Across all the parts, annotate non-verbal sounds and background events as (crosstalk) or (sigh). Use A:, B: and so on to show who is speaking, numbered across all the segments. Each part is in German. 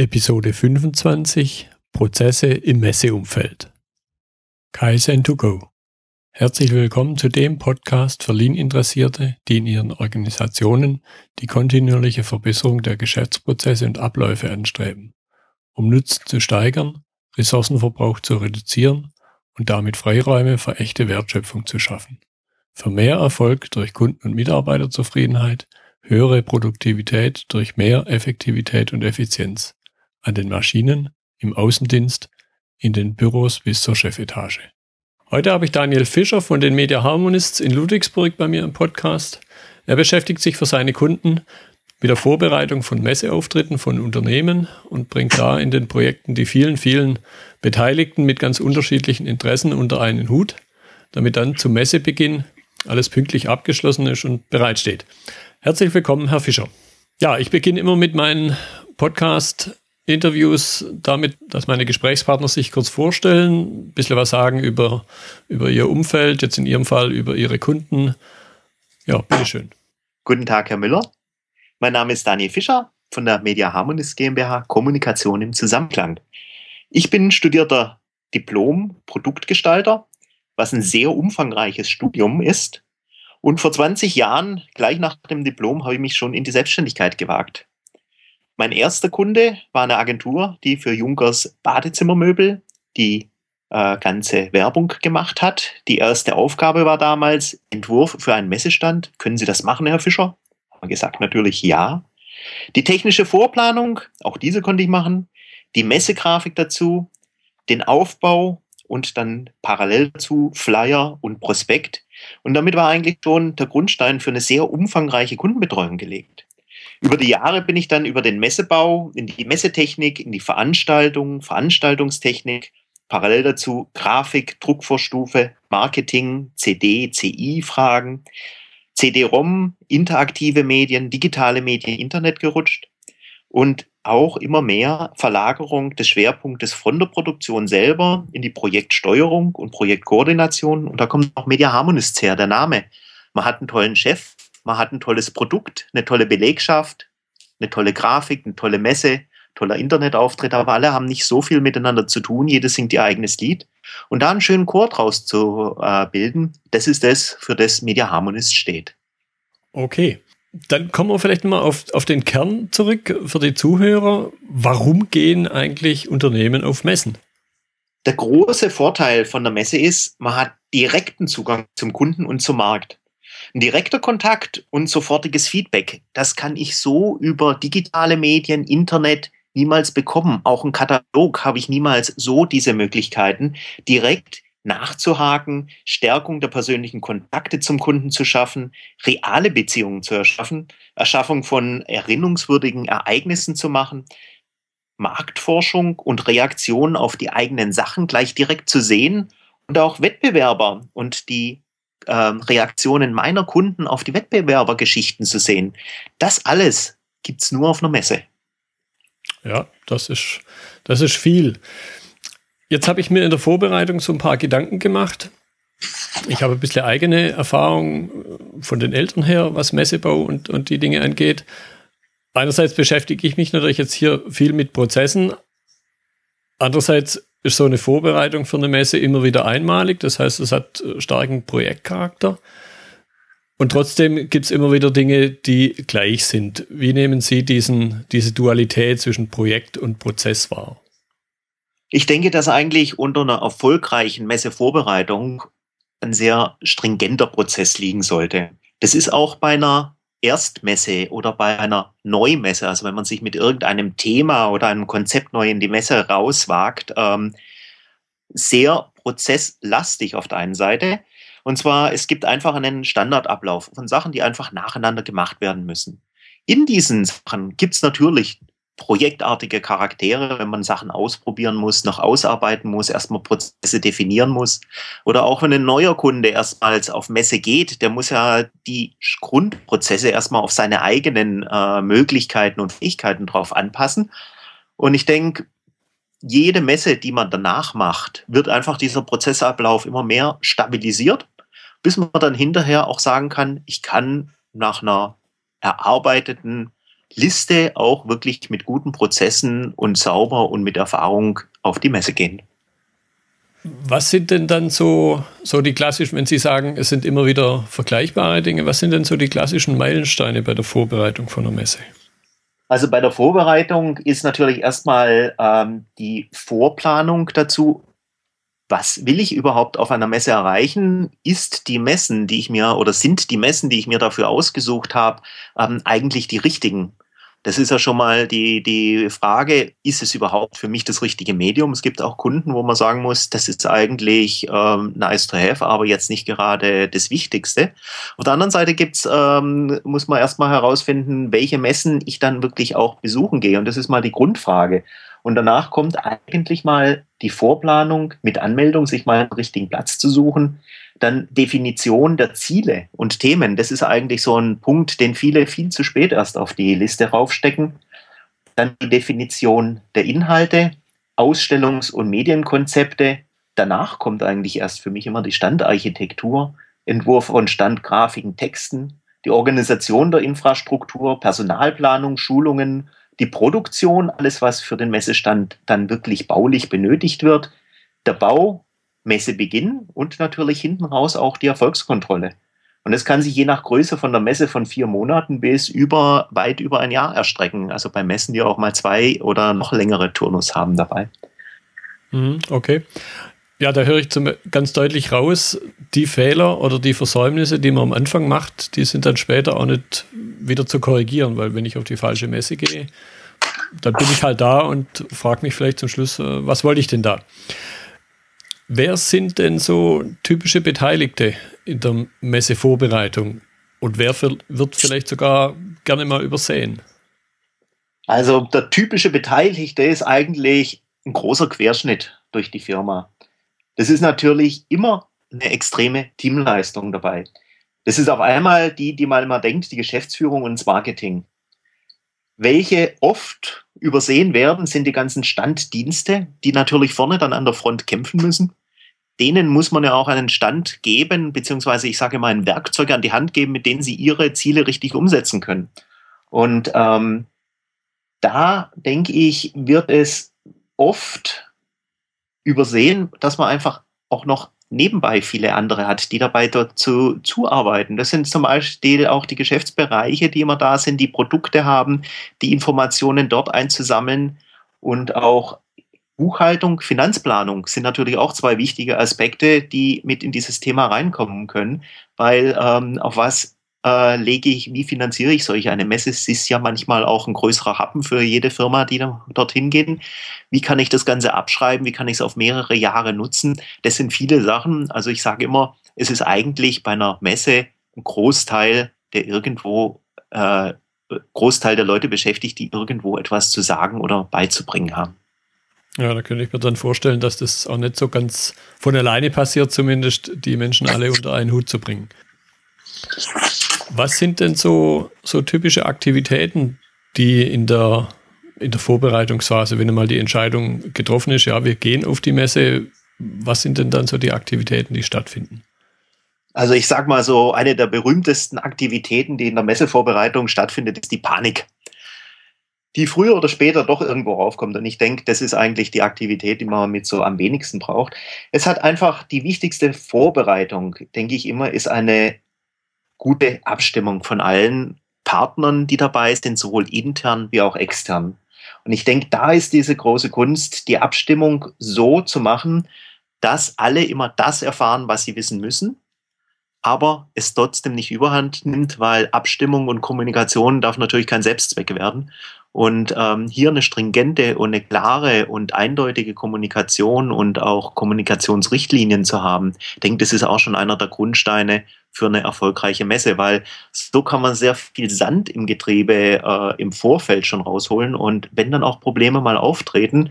A: Episode 25 Prozesse im Messeumfeld. Kaizen 2 go. Herzlich willkommen zu dem Podcast für Lean-Interessierte, die in ihren Organisationen die kontinuierliche Verbesserung der Geschäftsprozesse und Abläufe anstreben, um Nutzen zu steigern, Ressourcenverbrauch zu reduzieren und damit Freiräume für echte Wertschöpfung zu schaffen. Für mehr Erfolg durch Kunden- und Mitarbeiterzufriedenheit, höhere Produktivität durch mehr Effektivität und Effizienz an den Maschinen, im Außendienst, in den Büros bis zur Chefetage. Heute habe ich Daniel Fischer von den Media Harmonists in Ludwigsburg bei mir im Podcast. Er beschäftigt sich für seine Kunden mit der Vorbereitung von Messeauftritten von Unternehmen und bringt da in den Projekten die vielen, vielen Beteiligten mit ganz unterschiedlichen Interessen unter einen Hut, damit dann zum Messebeginn alles pünktlich abgeschlossen ist und bereitsteht. Herzlich willkommen, Herr Fischer. Ja, ich beginne immer mit meinen Podcast Interviews damit, dass meine Gesprächspartner sich kurz vorstellen, ein bisschen was sagen über, über ihr Umfeld, jetzt in Ihrem Fall über Ihre Kunden. Ja, bitteschön.
B: Guten Tag, Herr Müller. Mein Name ist Daniel Fischer von der Media Harmonist GmbH Kommunikation im Zusammenklang. Ich bin studierter Diplom-Produktgestalter, was ein sehr umfangreiches Studium ist. Und vor 20 Jahren, gleich nach dem Diplom, habe ich mich schon in die Selbstständigkeit gewagt. Mein erster Kunde war eine Agentur, die für Junkers Badezimmermöbel die äh, ganze Werbung gemacht hat. Die erste Aufgabe war damals Entwurf für einen Messestand. Können Sie das machen, Herr Fischer? Haben wir gesagt, natürlich ja. Die technische Vorplanung, auch diese konnte ich machen. Die Messegrafik dazu, den Aufbau und dann parallel dazu Flyer und Prospekt. Und damit war eigentlich schon der Grundstein für eine sehr umfangreiche Kundenbetreuung gelegt. Über die Jahre bin ich dann über den Messebau, in die Messetechnik, in die Veranstaltung, Veranstaltungstechnik, parallel dazu Grafik, Druckvorstufe, Marketing, CD, CI-Fragen, CD-ROM, interaktive Medien, digitale Medien, Internet gerutscht und auch immer mehr Verlagerung des Schwerpunktes von der Produktion selber in die Projektsteuerung und Projektkoordination. Und da kommt auch Media Harmonists her, der Name. Man hat einen tollen Chef, man hat ein tolles Produkt, eine tolle Belegschaft, eine tolle Grafik, eine tolle Messe, toller Internetauftritt, aber alle haben nicht so viel miteinander zu tun, jedes singt ihr eigenes Lied. Und da einen schönen Chor draus zu äh, bilden, das ist das, für das Media Harmonist steht.
A: Okay. Dann kommen wir vielleicht mal auf, auf den Kern zurück für die Zuhörer. Warum gehen eigentlich Unternehmen auf Messen?
B: Der große Vorteil von der Messe ist, man hat direkten Zugang zum Kunden und zum Markt. Ein direkter Kontakt und sofortiges Feedback, das kann ich so über digitale Medien, Internet niemals bekommen. Auch ein Katalog habe ich niemals so diese Möglichkeiten, direkt nachzuhaken, Stärkung der persönlichen Kontakte zum Kunden zu schaffen, reale Beziehungen zu erschaffen, Erschaffung von erinnerungswürdigen Ereignissen zu machen, Marktforschung und Reaktion auf die eigenen Sachen gleich direkt zu sehen und auch Wettbewerber und die äh, Reaktionen meiner Kunden auf die Wettbewerbergeschichten zu sehen. Das alles gibt es nur auf einer Messe.
A: Ja, das ist, das ist viel. Jetzt habe ich mir in der Vorbereitung so ein paar Gedanken gemacht. Ich habe ein bisschen eigene Erfahrung von den Eltern her, was Messebau und, und die Dinge angeht. Einerseits beschäftige ich mich natürlich jetzt hier viel mit Prozessen. Andererseits ist so eine Vorbereitung für eine Messe immer wieder einmalig. Das heißt, es hat äh, starken Projektcharakter. Und trotzdem gibt es immer wieder Dinge, die gleich sind. Wie nehmen Sie diesen, diese Dualität zwischen Projekt und Prozess wahr?
B: Ich denke, dass eigentlich unter einer erfolgreichen Messevorbereitung ein sehr stringenter Prozess liegen sollte. Das ist auch bei einer Erstmesse oder bei einer Neumesse, also wenn man sich mit irgendeinem Thema oder einem Konzept neu in die Messe rauswagt, ähm, sehr prozesslastig auf der einen Seite. Und zwar, es gibt einfach einen Standardablauf von Sachen, die einfach nacheinander gemacht werden müssen. In diesen Sachen gibt es natürlich projektartige Charaktere, wenn man Sachen ausprobieren muss, noch ausarbeiten muss, erstmal Prozesse definieren muss. Oder auch wenn ein neuer Kunde erstmals auf Messe geht, der muss ja die Grundprozesse erstmal auf seine eigenen äh, Möglichkeiten und Fähigkeiten drauf anpassen. Und ich denke, jede Messe, die man danach macht, wird einfach dieser Prozessablauf immer mehr stabilisiert, bis man dann hinterher auch sagen kann, ich kann nach einer erarbeiteten Liste auch wirklich mit guten Prozessen und sauber und mit Erfahrung auf die Messe gehen.
A: Was sind denn dann so, so die klassischen, wenn Sie sagen, es sind immer wieder vergleichbare Dinge, was sind denn so die klassischen Meilensteine bei der Vorbereitung von einer Messe?
B: Also bei der Vorbereitung ist natürlich erstmal ähm, die Vorplanung dazu. Was will ich überhaupt auf einer Messe erreichen? Ist die Messen, die ich mir oder sind die Messen, die ich mir dafür ausgesucht habe, ähm, eigentlich die richtigen? Das ist ja schon mal die, die Frage, ist es überhaupt für mich das richtige Medium? Es gibt auch Kunden, wo man sagen muss, das ist eigentlich ähm, nice to have, aber jetzt nicht gerade das Wichtigste. Auf der anderen Seite gibt's, ähm, muss man erstmal herausfinden, welche Messen ich dann wirklich auch besuchen gehe. Und das ist mal die Grundfrage. Und danach kommt eigentlich mal die Vorplanung mit Anmeldung, sich mal einen richtigen Platz zu suchen. Dann Definition der Ziele und Themen. Das ist eigentlich so ein Punkt, den viele viel zu spät erst auf die Liste raufstecken. Dann die Definition der Inhalte, Ausstellungs- und Medienkonzepte. Danach kommt eigentlich erst für mich immer die Standarchitektur, Entwurf von Standgrafiken, Texten, die Organisation der Infrastruktur, Personalplanung, Schulungen, die Produktion, alles was für den Messestand dann wirklich baulich benötigt wird, der Bau, Messebeginn und natürlich hinten raus auch die Erfolgskontrolle. Und das kann sich je nach Größe von der Messe von vier Monaten bis über weit über ein Jahr erstrecken. Also bei Messen, die auch mal zwei oder noch längere Turnus haben dabei.
A: Mhm, okay. Ja, da höre ich zum, ganz deutlich raus, die Fehler oder die Versäumnisse, die man am Anfang macht, die sind dann später auch nicht wieder zu korrigieren, weil wenn ich auf die falsche Messe gehe, dann bin ich halt da und frage mich vielleicht zum Schluss, äh, was wollte ich denn da? Wer sind denn so typische Beteiligte in der Messevorbereitung und wer wird vielleicht sogar gerne mal übersehen?
B: Also der typische Beteiligte ist eigentlich ein großer Querschnitt durch die Firma. Das ist natürlich immer eine extreme Teamleistung dabei. Das ist auf einmal die, die man immer denkt, die Geschäftsführung und das Marketing. Welche oft übersehen werden, sind die ganzen Standdienste, die natürlich vorne dann an der Front kämpfen müssen denen muss man ja auch einen Stand geben, beziehungsweise ich sage mal ein Werkzeug an die Hand geben, mit denen sie ihre Ziele richtig umsetzen können. Und ähm, da denke ich, wird es oft übersehen, dass man einfach auch noch nebenbei viele andere hat, die dabei dazu zuarbeiten. Das sind zum Beispiel auch die Geschäftsbereiche, die immer da sind, die Produkte haben, die Informationen dort einzusammeln und auch Buchhaltung, Finanzplanung sind natürlich auch zwei wichtige Aspekte, die mit in dieses Thema reinkommen können, weil ähm, auf was äh, lege ich, wie finanziere ich solche eine Messe? Es ist ja manchmal auch ein größerer Happen für jede Firma, die da, dorthin gehen. Wie kann ich das Ganze abschreiben? Wie kann ich es auf mehrere Jahre nutzen? Das sind viele Sachen. Also ich sage immer, es ist eigentlich bei einer Messe ein Großteil, der irgendwo äh, Großteil der Leute beschäftigt, die irgendwo etwas zu sagen oder beizubringen haben.
A: Ja, da könnte ich mir dann vorstellen, dass das auch nicht so ganz von alleine passiert, zumindest die Menschen alle unter einen Hut zu bringen. Was sind denn so, so typische Aktivitäten, die in der, in der Vorbereitungsphase, wenn einmal die Entscheidung getroffen ist, ja, wir gehen auf die Messe, was sind denn dann so die Aktivitäten, die stattfinden?
B: Also ich sag mal so, eine der berühmtesten Aktivitäten, die in der Messevorbereitung stattfindet, ist die Panik die früher oder später doch irgendwo raufkommt. Und ich denke, das ist eigentlich die Aktivität, die man mit so am wenigsten braucht. Es hat einfach die wichtigste Vorbereitung, denke ich immer, ist eine gute Abstimmung von allen Partnern, die dabei sind, sowohl intern wie auch extern. Und ich denke, da ist diese große Kunst, die Abstimmung so zu machen, dass alle immer das erfahren, was sie wissen müssen, aber es trotzdem nicht überhand nimmt, weil Abstimmung und Kommunikation darf natürlich kein Selbstzweck werden. Und ähm, hier eine stringente und eine klare und eindeutige Kommunikation und auch Kommunikationsrichtlinien zu haben, ich denke, das ist auch schon einer der Grundsteine für eine erfolgreiche Messe, weil so kann man sehr viel Sand im Getriebe äh, im Vorfeld schon rausholen. Und wenn dann auch Probleme mal auftreten,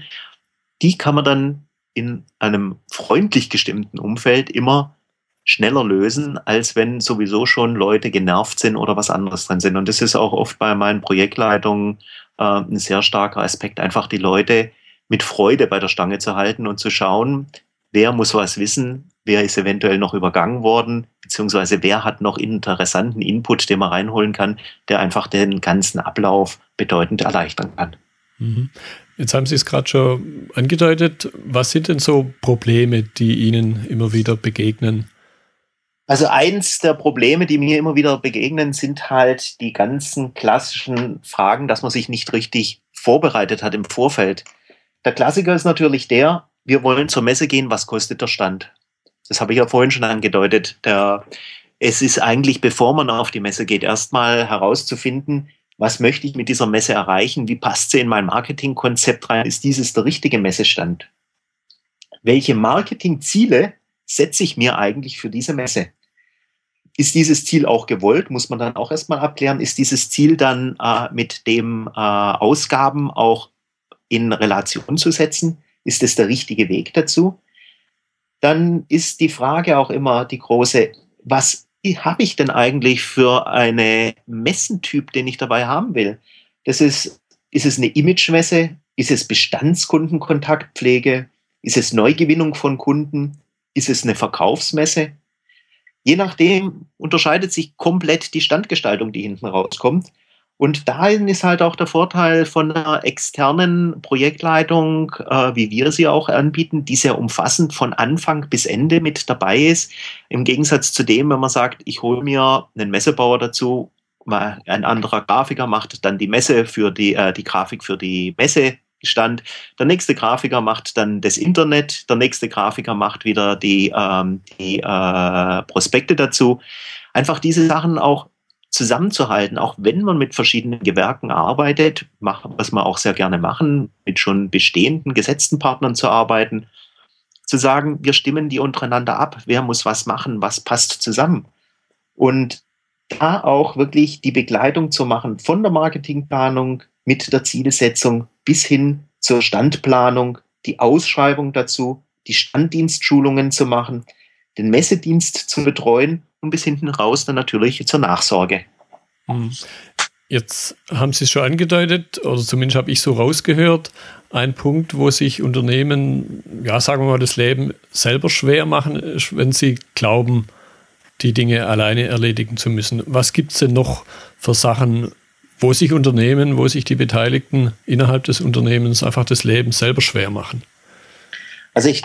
B: die kann man dann in einem freundlich gestimmten Umfeld immer schneller lösen, als wenn sowieso schon Leute genervt sind oder was anderes drin sind. Und das ist auch oft bei meinen Projektleitungen äh, ein sehr starker Aspekt, einfach die Leute mit Freude bei der Stange zu halten und zu schauen, wer muss was wissen, wer ist eventuell noch übergangen worden, beziehungsweise wer hat noch interessanten Input, den man reinholen kann, der einfach den ganzen Ablauf bedeutend erleichtern kann.
A: Mhm. Jetzt haben Sie es gerade schon angedeutet. Was sind denn so Probleme, die Ihnen immer wieder begegnen?
B: Also eins der Probleme, die mir immer wieder begegnen, sind halt die ganzen klassischen Fragen, dass man sich nicht richtig vorbereitet hat im Vorfeld. Der Klassiker ist natürlich der, wir wollen zur Messe gehen, was kostet der Stand? Das habe ich ja vorhin schon angedeutet. Der, es ist eigentlich, bevor man auf die Messe geht, erstmal herauszufinden, was möchte ich mit dieser Messe erreichen? Wie passt sie in mein Marketingkonzept rein? Ist dieses der richtige Messestand? Welche Marketingziele setze ich mir eigentlich für diese Messe? Ist dieses Ziel auch gewollt? Muss man dann auch erstmal abklären. Ist dieses Ziel dann äh, mit dem äh, Ausgaben auch in Relation zu setzen? Ist es der richtige Weg dazu? Dann ist die Frage auch immer die große, was habe ich denn eigentlich für eine Messentyp, den ich dabei haben will? Das ist, ist es eine Imagemesse? Ist es Bestandskundenkontaktpflege? Ist es Neugewinnung von Kunden? Ist es eine Verkaufsmesse? Je nachdem unterscheidet sich komplett die Standgestaltung, die hinten rauskommt. Und dahin ist halt auch der Vorteil von einer externen Projektleitung, äh, wie wir sie auch anbieten, die sehr umfassend von Anfang bis Ende mit dabei ist. Im Gegensatz zu dem, wenn man sagt, ich hole mir einen Messebauer dazu, ein anderer Grafiker macht dann die Messe für die, äh, die Grafik für die Messe stand. Der nächste Grafiker macht dann das Internet, der nächste Grafiker macht wieder die, ähm, die äh, Prospekte dazu. Einfach diese Sachen auch zusammenzuhalten, auch wenn man mit verschiedenen Gewerken arbeitet, was wir auch sehr gerne machen, mit schon bestehenden gesetzten Partnern zu arbeiten, zu sagen, wir stimmen die untereinander ab, wer muss was machen, was passt zusammen. Und da auch wirklich die Begleitung zu machen von der Marketingplanung mit der Zielsetzung bis hin zur Standplanung, die Ausschreibung dazu, die Standdienstschulungen zu machen, den Messedienst zu betreuen und bis hinten raus dann natürlich zur Nachsorge.
A: Hm. Jetzt haben Sie es schon angedeutet, oder zumindest habe ich so rausgehört, ein Punkt, wo sich Unternehmen, ja, sagen wir mal, das Leben selber schwer machen, ist, wenn sie glauben, die Dinge alleine erledigen zu müssen. Was gibt es denn noch für Sachen, wo sich Unternehmen, wo sich die Beteiligten innerhalb des Unternehmens einfach das Leben selber schwer machen?
B: Also ich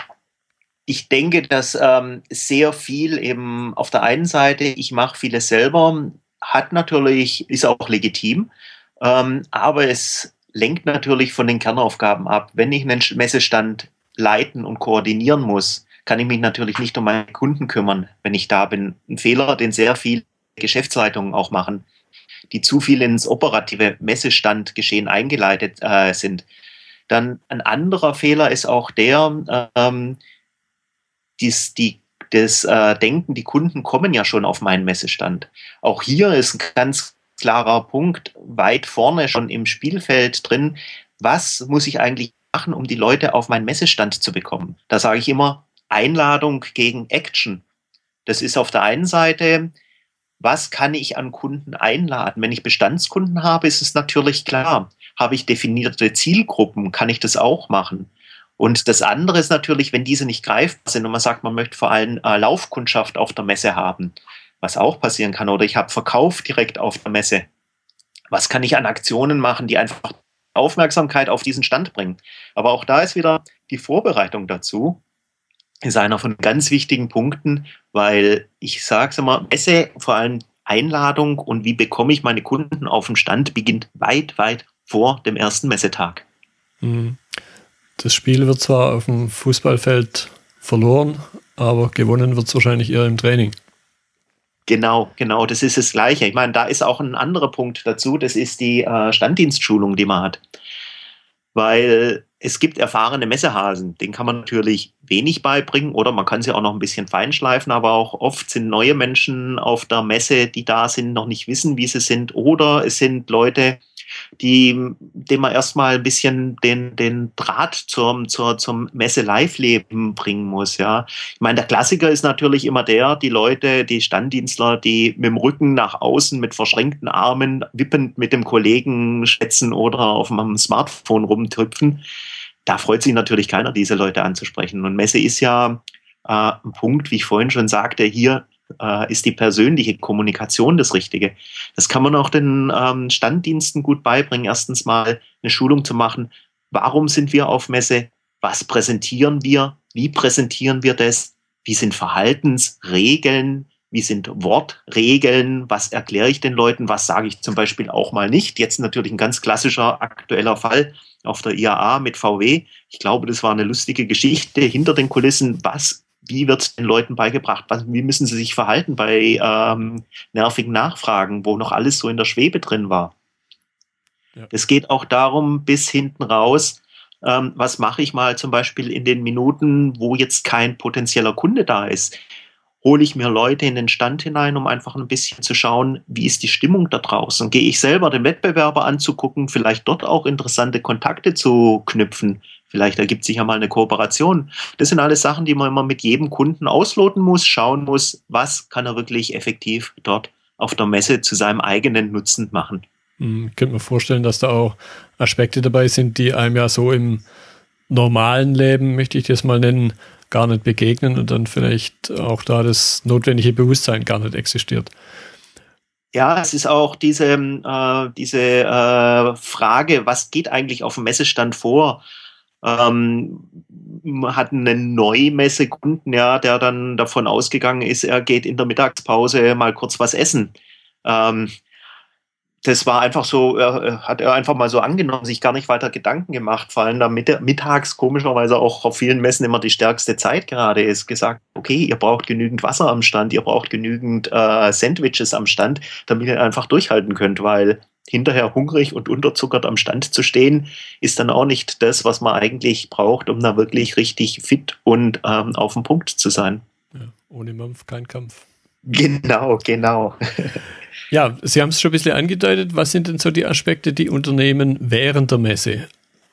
B: ich denke, dass ähm, sehr viel eben auf der einen Seite, ich mache vieles selber, hat natürlich, ist auch legitim, ähm, aber es lenkt natürlich von den Kernaufgaben ab. Wenn ich einen Messestand leiten und koordinieren muss, kann ich mich natürlich nicht um meine Kunden kümmern, wenn ich da bin. Ein Fehler, den sehr viele Geschäftsleitungen auch machen, die zu viel ins operative Messestandgeschehen eingeleitet äh, sind. Dann ein anderer Fehler ist auch der, ähm, dies, die, das äh, Denken, die Kunden kommen ja schon auf meinen Messestand. Auch hier ist ein ganz klarer Punkt weit vorne schon im Spielfeld drin. Was muss ich eigentlich machen, um die Leute auf meinen Messestand zu bekommen? Da sage ich immer Einladung gegen Action. Das ist auf der einen Seite, was kann ich an Kunden einladen? Wenn ich Bestandskunden habe, ist es natürlich klar. Habe ich definierte Zielgruppen, kann ich das auch machen. Und das andere ist natürlich, wenn diese nicht greifbar sind und man sagt, man möchte vor allem äh, Laufkundschaft auf der Messe haben, was auch passieren kann, oder ich habe Verkauf direkt auf der Messe. Was kann ich an Aktionen machen, die einfach Aufmerksamkeit auf diesen Stand bringen? Aber auch da ist wieder die Vorbereitung dazu, ist einer von ganz wichtigen Punkten, weil ich sage es immer, Messe, vor allem Einladung und wie bekomme ich meine Kunden auf den Stand, beginnt weit, weit vor dem ersten Messetag.
A: Mhm. Das Spiel wird zwar auf dem Fußballfeld verloren, aber gewonnen wird es wahrscheinlich eher im Training.
B: Genau, genau, das ist das Gleiche. Ich meine, da ist auch ein anderer Punkt dazu, das ist die äh, Standdienstschulung, die man hat. Weil es gibt erfahrene Messehasen, den kann man natürlich wenig beibringen oder man kann sie auch noch ein bisschen feinschleifen, aber auch oft sind neue Menschen auf der Messe, die da sind, noch nicht wissen, wie sie sind oder es sind Leute, die, dem man erstmal ein bisschen den, den Draht zum, zur, zum Messe-Live-Leben bringen muss, ja. Ich meine, der Klassiker ist natürlich immer der, die Leute, die Standdienstler, die mit dem Rücken nach außen, mit verschränkten Armen, wippend mit dem Kollegen schätzen oder auf dem Smartphone rumtrüpfen. Da freut sich natürlich keiner, diese Leute anzusprechen. Und Messe ist ja äh, ein Punkt, wie ich vorhin schon sagte, hier äh, ist die persönliche Kommunikation das Richtige. Das kann man auch den ähm, Standdiensten gut beibringen. Erstens mal eine Schulung zu machen. Warum sind wir auf Messe? Was präsentieren wir? Wie präsentieren wir das? Wie sind Verhaltensregeln? Wie sind Wortregeln? Was erkläre ich den Leuten? Was sage ich zum Beispiel auch mal nicht? Jetzt natürlich ein ganz klassischer aktueller Fall auf der IAA mit VW. Ich glaube, das war eine lustige Geschichte hinter den Kulissen. Was wie wird den Leuten beigebracht, wie müssen sie sich verhalten bei ähm, nervigen Nachfragen, wo noch alles so in der Schwebe drin war. Ja. Es geht auch darum, bis hinten raus, ähm, was mache ich mal zum Beispiel in den Minuten, wo jetzt kein potenzieller Kunde da ist. Hole ich mir Leute in den Stand hinein, um einfach ein bisschen zu schauen, wie ist die Stimmung da draußen? Gehe ich selber den Wettbewerber anzugucken, vielleicht dort auch interessante Kontakte zu knüpfen? Vielleicht ergibt sich ja mal eine Kooperation. Das sind alles Sachen, die man immer mit jedem Kunden ausloten muss, schauen muss, was kann er wirklich effektiv dort auf der Messe zu seinem eigenen Nutzen machen.
A: Hm, ich könnte mir vorstellen, dass da auch Aspekte dabei sind, die einem ja so im normalen Leben, möchte ich das mal nennen, gar nicht begegnen und dann vielleicht auch da das notwendige Bewusstsein gar nicht existiert.
B: Ja, es ist auch diese, äh, diese äh, Frage, was geht eigentlich auf dem Messestand vor? ähm, hat einen Neumessekunden, ja, der dann davon ausgegangen ist, er geht in der Mittagspause mal kurz was essen. Ähm, das war einfach so, er, hat er einfach mal so angenommen, sich gar nicht weiter Gedanken gemacht, vor allem da mittags komischerweise auch auf vielen Messen immer die stärkste Zeit gerade ist, gesagt, okay, ihr braucht genügend Wasser am Stand, ihr braucht genügend äh, Sandwiches am Stand, damit ihr einfach durchhalten könnt, weil hinterher hungrig und unterzuckert am Stand zu stehen, ist dann auch nicht das, was man eigentlich braucht, um da wirklich richtig fit und ähm, auf dem Punkt zu sein.
A: Ja, ohne Mampf kein Kampf.
B: Genau, genau. (laughs)
A: ja, Sie haben es schon ein bisschen angedeutet. Was sind denn so die Aspekte, die Unternehmen während der Messe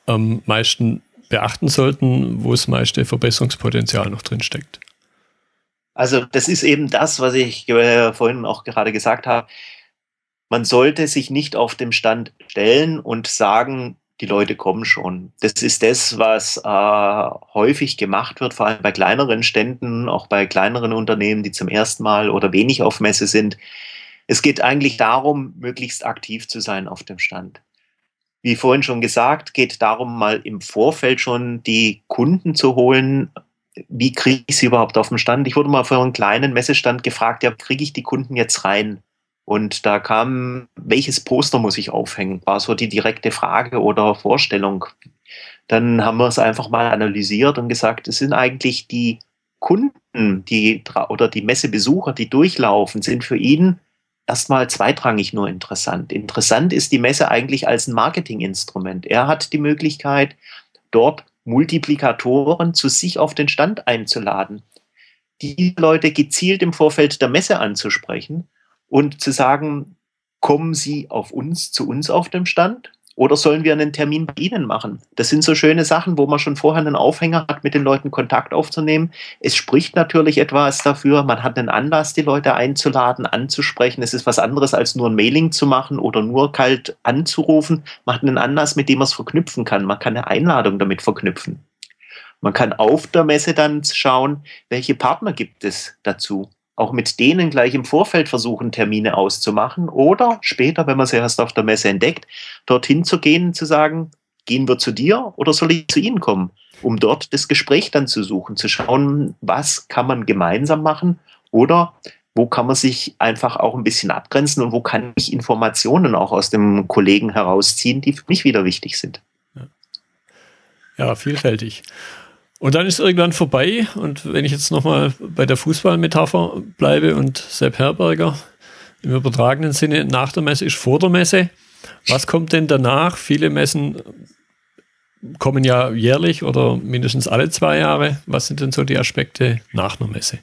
A: am meisten beachten sollten, wo das meiste Verbesserungspotenzial noch drin steckt?
B: Also das ist eben das, was ich äh, vorhin auch gerade gesagt habe man sollte sich nicht auf dem Stand stellen und sagen, die Leute kommen schon. Das ist das, was äh, häufig gemacht wird, vor allem bei kleineren Ständen, auch bei kleineren Unternehmen, die zum ersten Mal oder wenig auf Messe sind. Es geht eigentlich darum, möglichst aktiv zu sein auf dem Stand. Wie vorhin schon gesagt, geht darum, mal im Vorfeld schon die Kunden zu holen. Wie kriege ich sie überhaupt auf dem Stand? Ich wurde mal vor einem kleinen Messestand gefragt, ja, kriege ich die Kunden jetzt rein? Und da kam, welches Poster muss ich aufhängen? War so die direkte Frage oder Vorstellung. Dann haben wir es einfach mal analysiert und gesagt, es sind eigentlich die Kunden, die oder die Messebesucher, die durchlaufen, sind für ihn erstmal zweitrangig nur interessant. Interessant ist die Messe eigentlich als ein Marketinginstrument. Er hat die Möglichkeit, dort Multiplikatoren zu sich auf den Stand einzuladen, die Leute gezielt im Vorfeld der Messe anzusprechen und zu sagen, kommen Sie auf uns, zu uns auf dem Stand? Oder sollen wir einen Termin bei Ihnen machen? Das sind so schöne Sachen, wo man schon vorher einen Aufhänger hat, mit den Leuten Kontakt aufzunehmen. Es spricht natürlich etwas dafür. Man hat einen Anlass, die Leute einzuladen, anzusprechen. Es ist was anderes, als nur ein Mailing zu machen oder nur kalt anzurufen. Man hat einen Anlass, mit dem man es verknüpfen kann. Man kann eine Einladung damit verknüpfen. Man kann auf der Messe dann schauen, welche Partner gibt es dazu auch mit denen gleich im Vorfeld versuchen, Termine auszumachen oder später, wenn man sie erst auf der Messe entdeckt, dorthin zu gehen, zu sagen, gehen wir zu dir oder soll ich zu Ihnen kommen? Um dort das Gespräch dann zu suchen, zu schauen, was kann man gemeinsam machen oder wo kann man sich einfach auch ein bisschen abgrenzen und wo kann ich Informationen auch aus dem Kollegen herausziehen, die für mich wieder wichtig sind.
A: Ja, ja vielfältig. Und dann ist irgendwann vorbei. Und wenn ich jetzt nochmal bei der Fußballmetapher bleibe und Sepp Herberger im übertragenen Sinne nach der Messe ist vor der Messe. Was kommt denn danach? Viele Messen kommen ja jährlich oder mindestens alle zwei Jahre. Was sind denn so die Aspekte nach einer Messe?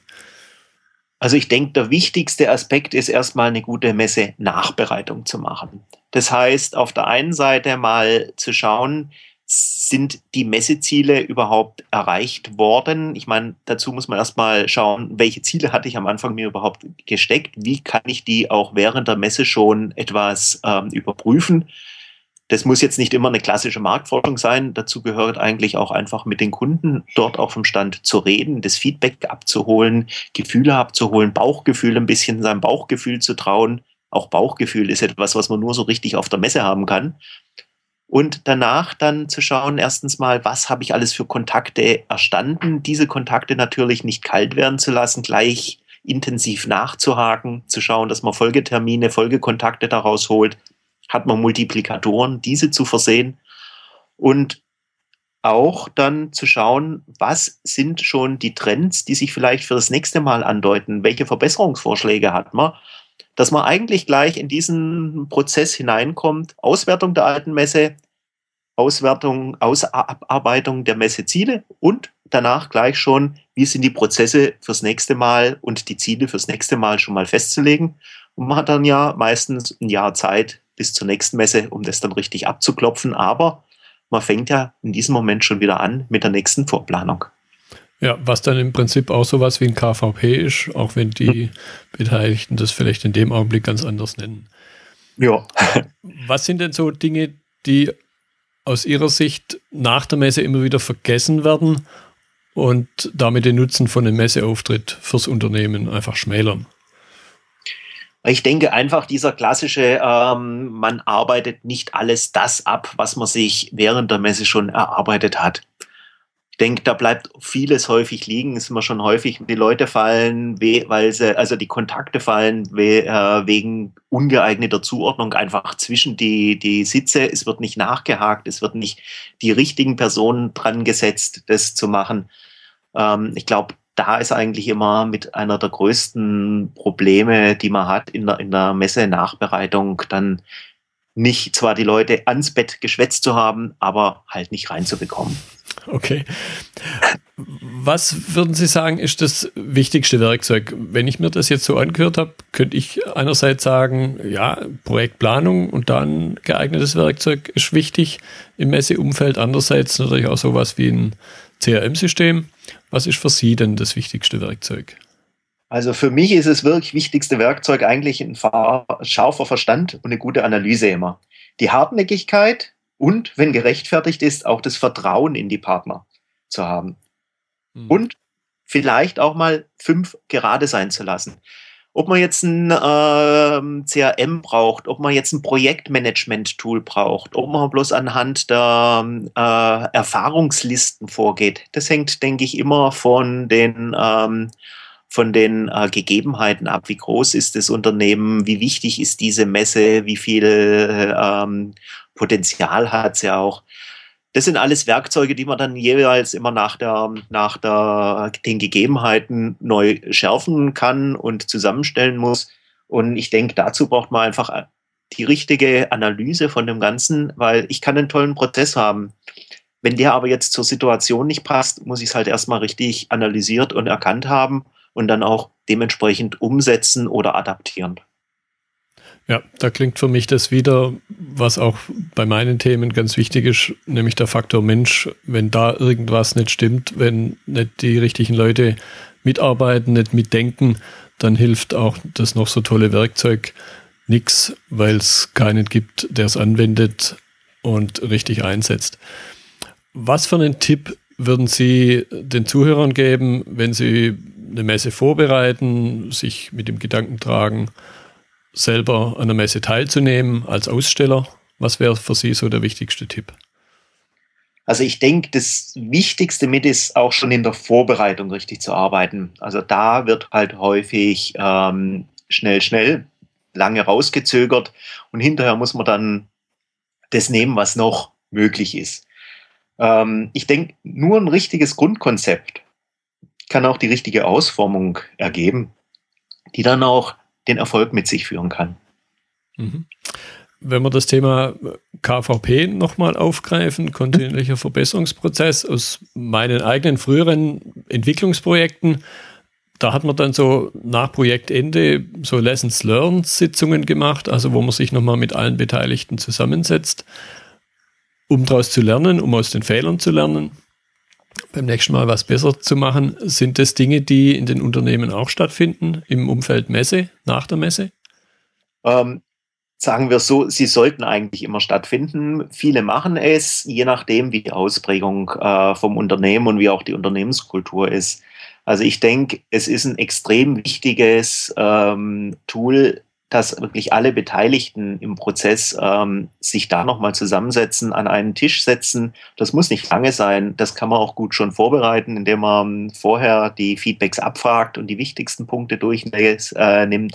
B: Also ich denke, der wichtigste Aspekt ist erstmal eine gute Messe-Nachbereitung zu machen. Das heißt, auf der einen Seite mal zu schauen, sind die Messeziele überhaupt erreicht worden? Ich meine, dazu muss man erstmal schauen, welche Ziele hatte ich am Anfang mir überhaupt gesteckt? Wie kann ich die auch während der Messe schon etwas ähm, überprüfen? Das muss jetzt nicht immer eine klassische Marktforschung sein. Dazu gehört eigentlich auch einfach mit den Kunden dort auch vom Stand zu reden, das Feedback abzuholen, Gefühle abzuholen, Bauchgefühl ein bisschen seinem Bauchgefühl zu trauen. Auch Bauchgefühl ist etwas, was man nur so richtig auf der Messe haben kann. Und danach dann zu schauen, erstens mal, was habe ich alles für Kontakte erstanden, diese Kontakte natürlich nicht kalt werden zu lassen, gleich intensiv nachzuhaken, zu schauen, dass man Folgetermine, Folgekontakte daraus holt, hat man Multiplikatoren, diese zu versehen. Und auch dann zu schauen, was sind schon die Trends, die sich vielleicht für das nächste Mal andeuten, welche Verbesserungsvorschläge hat man, dass man eigentlich gleich in diesen Prozess hineinkommt, Auswertung der alten Messe, Auswertung, Ausarbeitung der Messeziele und danach gleich schon, wie sind die Prozesse fürs nächste Mal und die Ziele fürs nächste Mal schon mal festzulegen. Und man hat dann ja meistens ein Jahr Zeit, bis zur nächsten Messe, um das dann richtig abzuklopfen. Aber man fängt ja in diesem Moment schon wieder an mit der nächsten Vorplanung.
A: Ja, was dann im Prinzip auch sowas wie ein KVP ist, auch wenn die hm. Beteiligten das vielleicht in dem Augenblick ganz anders nennen.
B: Ja. (laughs)
A: Was sind denn so Dinge, die aus Ihrer Sicht nach der Messe immer wieder vergessen werden und damit den Nutzen von einem Messeauftritt fürs Unternehmen einfach schmälern?
B: Ich denke einfach dieser klassische, ähm, man arbeitet nicht alles das ab, was man sich während der Messe schon erarbeitet hat. Denke, da bleibt vieles häufig liegen. Ist immer schon häufig, die Leute fallen, weil sie, also die Kontakte fallen äh, wegen ungeeigneter Zuordnung einfach zwischen die, die Sitze. Es wird nicht nachgehakt, es wird nicht die richtigen Personen dran gesetzt, das zu machen. Ähm, ich glaube, da ist eigentlich immer mit einer der größten Probleme, die man hat in der, in der Messe-Nachbereitung, dann nicht zwar die Leute ans Bett geschwätzt zu haben, aber halt nicht reinzubekommen.
A: Okay. Was würden Sie sagen, ist das wichtigste Werkzeug? Wenn ich mir das jetzt so angehört habe, könnte ich einerseits sagen, ja, Projektplanung und dann geeignetes Werkzeug ist wichtig im Messeumfeld. Andererseits natürlich auch sowas wie ein CRM-System. Was ist für Sie denn das wichtigste Werkzeug?
B: Also für mich ist das wirklich wichtigste Werkzeug eigentlich ein scharfer Verstand und eine gute Analyse immer. Die Hartnäckigkeit und, wenn gerechtfertigt ist, auch das Vertrauen in die Partner zu haben. Hm. Und vielleicht auch mal fünf gerade sein zu lassen ob man jetzt ein äh, CRM braucht, ob man jetzt ein Projektmanagement-Tool braucht, ob man bloß anhand der äh, Erfahrungslisten vorgeht. Das hängt, denke ich, immer von den ähm, von den äh, Gegebenheiten ab. Wie groß ist das Unternehmen? Wie wichtig ist diese Messe? Wie viel ähm, Potenzial hat sie auch? das sind alles Werkzeuge, die man dann jeweils immer nach, der, nach der, den Gegebenheiten neu schärfen kann und zusammenstellen muss. Und ich denke, dazu braucht man einfach die richtige Analyse von dem Ganzen, weil ich kann einen tollen Prozess haben. Wenn der aber jetzt zur Situation nicht passt, muss ich es halt erstmal richtig analysiert und erkannt haben und dann auch dementsprechend umsetzen oder adaptieren.
A: Ja, da klingt für mich das wieder, was auch bei meinen Themen ganz wichtig ist, nämlich der Faktor Mensch. Wenn da irgendwas nicht stimmt, wenn nicht die richtigen Leute mitarbeiten, nicht mitdenken, dann hilft auch das noch so tolle Werkzeug nichts, weil es keinen gibt, der es anwendet und richtig einsetzt. Was für einen Tipp würden Sie den Zuhörern geben, wenn sie eine Messe vorbereiten, sich mit dem Gedanken tragen, selber an der Messe teilzunehmen als Aussteller? Was wäre für Sie so der wichtigste Tipp?
B: Also ich denke, das Wichtigste mit ist auch schon in der Vorbereitung richtig zu arbeiten. Also da wird halt häufig ähm, schnell, schnell, lange rausgezögert und hinterher muss man dann das nehmen, was noch möglich ist. Ähm, ich denke, nur ein richtiges Grundkonzept kann auch die richtige Ausformung ergeben, die dann auch den Erfolg mit sich führen kann.
A: Mhm. Wenn wir das Thema KVP nochmal aufgreifen, kontinuierlicher Verbesserungsprozess aus meinen eigenen früheren Entwicklungsprojekten, da hat man dann so nach Projektende so Lessons Learned Sitzungen gemacht, also wo man sich nochmal mit allen Beteiligten zusammensetzt, um daraus zu lernen, um aus den Fehlern zu lernen, beim nächsten Mal was besser zu machen. Sind das Dinge, die in den Unternehmen auch stattfinden, im Umfeld Messe, nach der Messe?
B: Ähm, sagen wir so, sie sollten eigentlich immer stattfinden. Viele machen es, je nachdem, wie die Ausprägung äh, vom Unternehmen und wie auch die Unternehmenskultur ist. Also ich denke, es ist ein extrem wichtiges ähm, Tool, dass wirklich alle Beteiligten im Prozess ähm, sich da nochmal zusammensetzen, an einen Tisch setzen. Das muss nicht lange sein. Das kann man auch gut schon vorbereiten, indem man vorher die Feedbacks abfragt und die wichtigsten Punkte durchnimmt. Äh,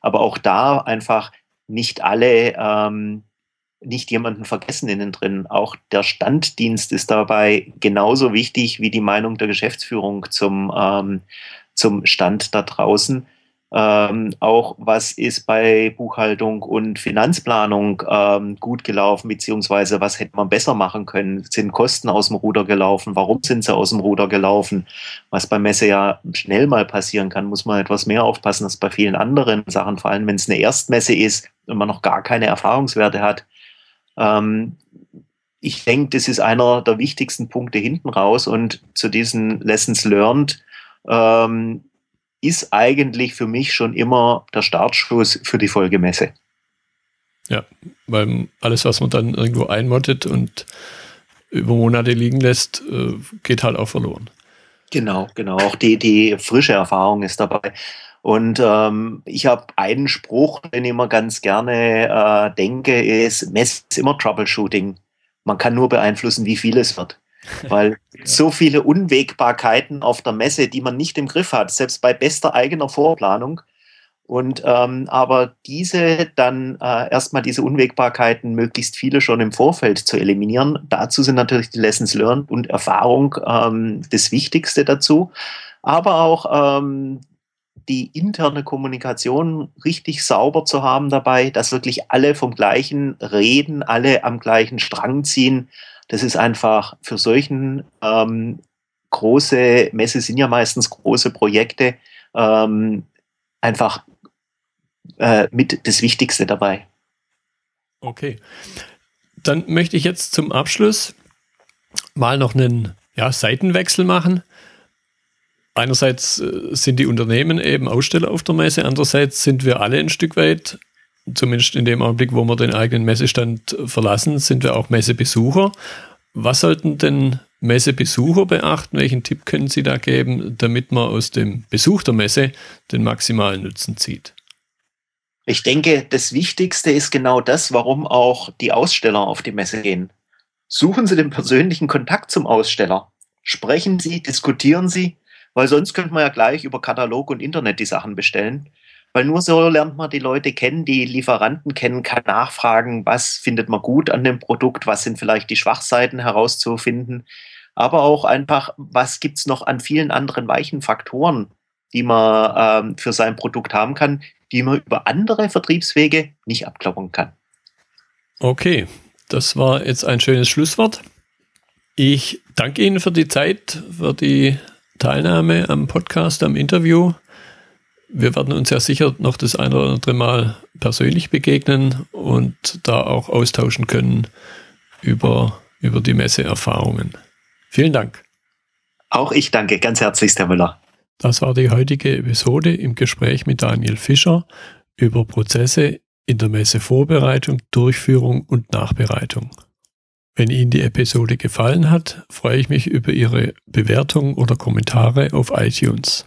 B: Aber auch da einfach nicht alle, ähm, nicht jemanden vergessen innen drin. Auch der Standdienst ist dabei genauso wichtig wie die Meinung der Geschäftsführung zum, ähm, zum Stand da draußen. Ähm, auch was ist bei Buchhaltung und Finanzplanung ähm, gut gelaufen, beziehungsweise was hätte man besser machen können? Sind Kosten aus dem Ruder gelaufen? Warum sind sie aus dem Ruder gelaufen? Was bei Messe ja schnell mal passieren kann, muss man etwas mehr aufpassen als bei vielen anderen Sachen, vor allem wenn es eine Erstmesse ist und man noch gar keine Erfahrungswerte hat. Ähm, ich denke, das ist einer der wichtigsten Punkte hinten raus und zu diesen Lessons learned ähm, ist eigentlich für mich schon immer der Startschuss für die Folgemesse.
A: Ja, weil alles, was man dann irgendwo einmottet und über Monate liegen lässt, äh, geht halt auch verloren.
B: Genau, genau. Auch die, die frische Erfahrung ist dabei. Und ähm, ich habe einen Spruch, den ich immer ganz gerne äh, denke, ist, Mess ist immer Troubleshooting. Man kann nur beeinflussen, wie viel es wird. (laughs) Weil ja. so viele Unwägbarkeiten auf der Messe, die man nicht im Griff hat, selbst bei bester eigener Vorplanung. Und ähm, aber diese dann äh, erstmal diese Unwägbarkeiten möglichst viele schon im Vorfeld zu eliminieren. Dazu sind natürlich die Lessons learned und Erfahrung ähm, das Wichtigste dazu. Aber auch ähm, die interne Kommunikation richtig sauber zu haben dabei, dass wirklich alle vom gleichen reden, alle am gleichen Strang ziehen das ist einfach für solchen ähm, große Messe sind ja meistens große Projekte ähm, einfach äh, mit das Wichtigste dabei.
A: Okay. Dann möchte ich jetzt zum Abschluss mal noch einen ja, Seitenwechsel machen. Einerseits äh, sind die Unternehmen eben Aussteller auf der Messe, andererseits sind wir alle ein Stück weit zumindest in dem Augenblick, wo wir den eigenen Messestand verlassen, sind wir auch Messebesucher. Was sollten denn Messebesucher beachten? Welchen Tipp können Sie da geben, damit man aus dem Besuch der Messe den maximalen Nutzen zieht?
B: Ich denke, das Wichtigste ist genau das, warum auch die Aussteller auf die Messe gehen. Suchen Sie den persönlichen Kontakt zum Aussteller. Sprechen Sie, diskutieren Sie, weil sonst könnte man ja gleich über Katalog und Internet die Sachen bestellen. Weil nur so lernt man die Leute kennen, die Lieferanten kennen, kann nachfragen, was findet man gut an dem Produkt, was sind vielleicht die Schwachseiten herauszufinden. Aber auch einfach, was gibt's noch an vielen anderen weichen Faktoren, die man ähm, für sein Produkt haben kann, die man über andere Vertriebswege nicht abklappern kann.
A: Okay, das war jetzt ein schönes Schlusswort. Ich danke Ihnen für die Zeit, für die Teilnahme am Podcast, am Interview wir werden uns ja sicher noch das eine oder andere Mal persönlich begegnen und da auch austauschen können über, über die Messeerfahrungen. Vielen Dank.
B: Auch ich danke ganz herzlich, Herr Müller.
A: Das war die heutige Episode im Gespräch mit Daniel Fischer über Prozesse in der Messevorbereitung, Durchführung und Nachbereitung. Wenn Ihnen die Episode gefallen hat, freue ich mich über Ihre Bewertung oder Kommentare auf iTunes.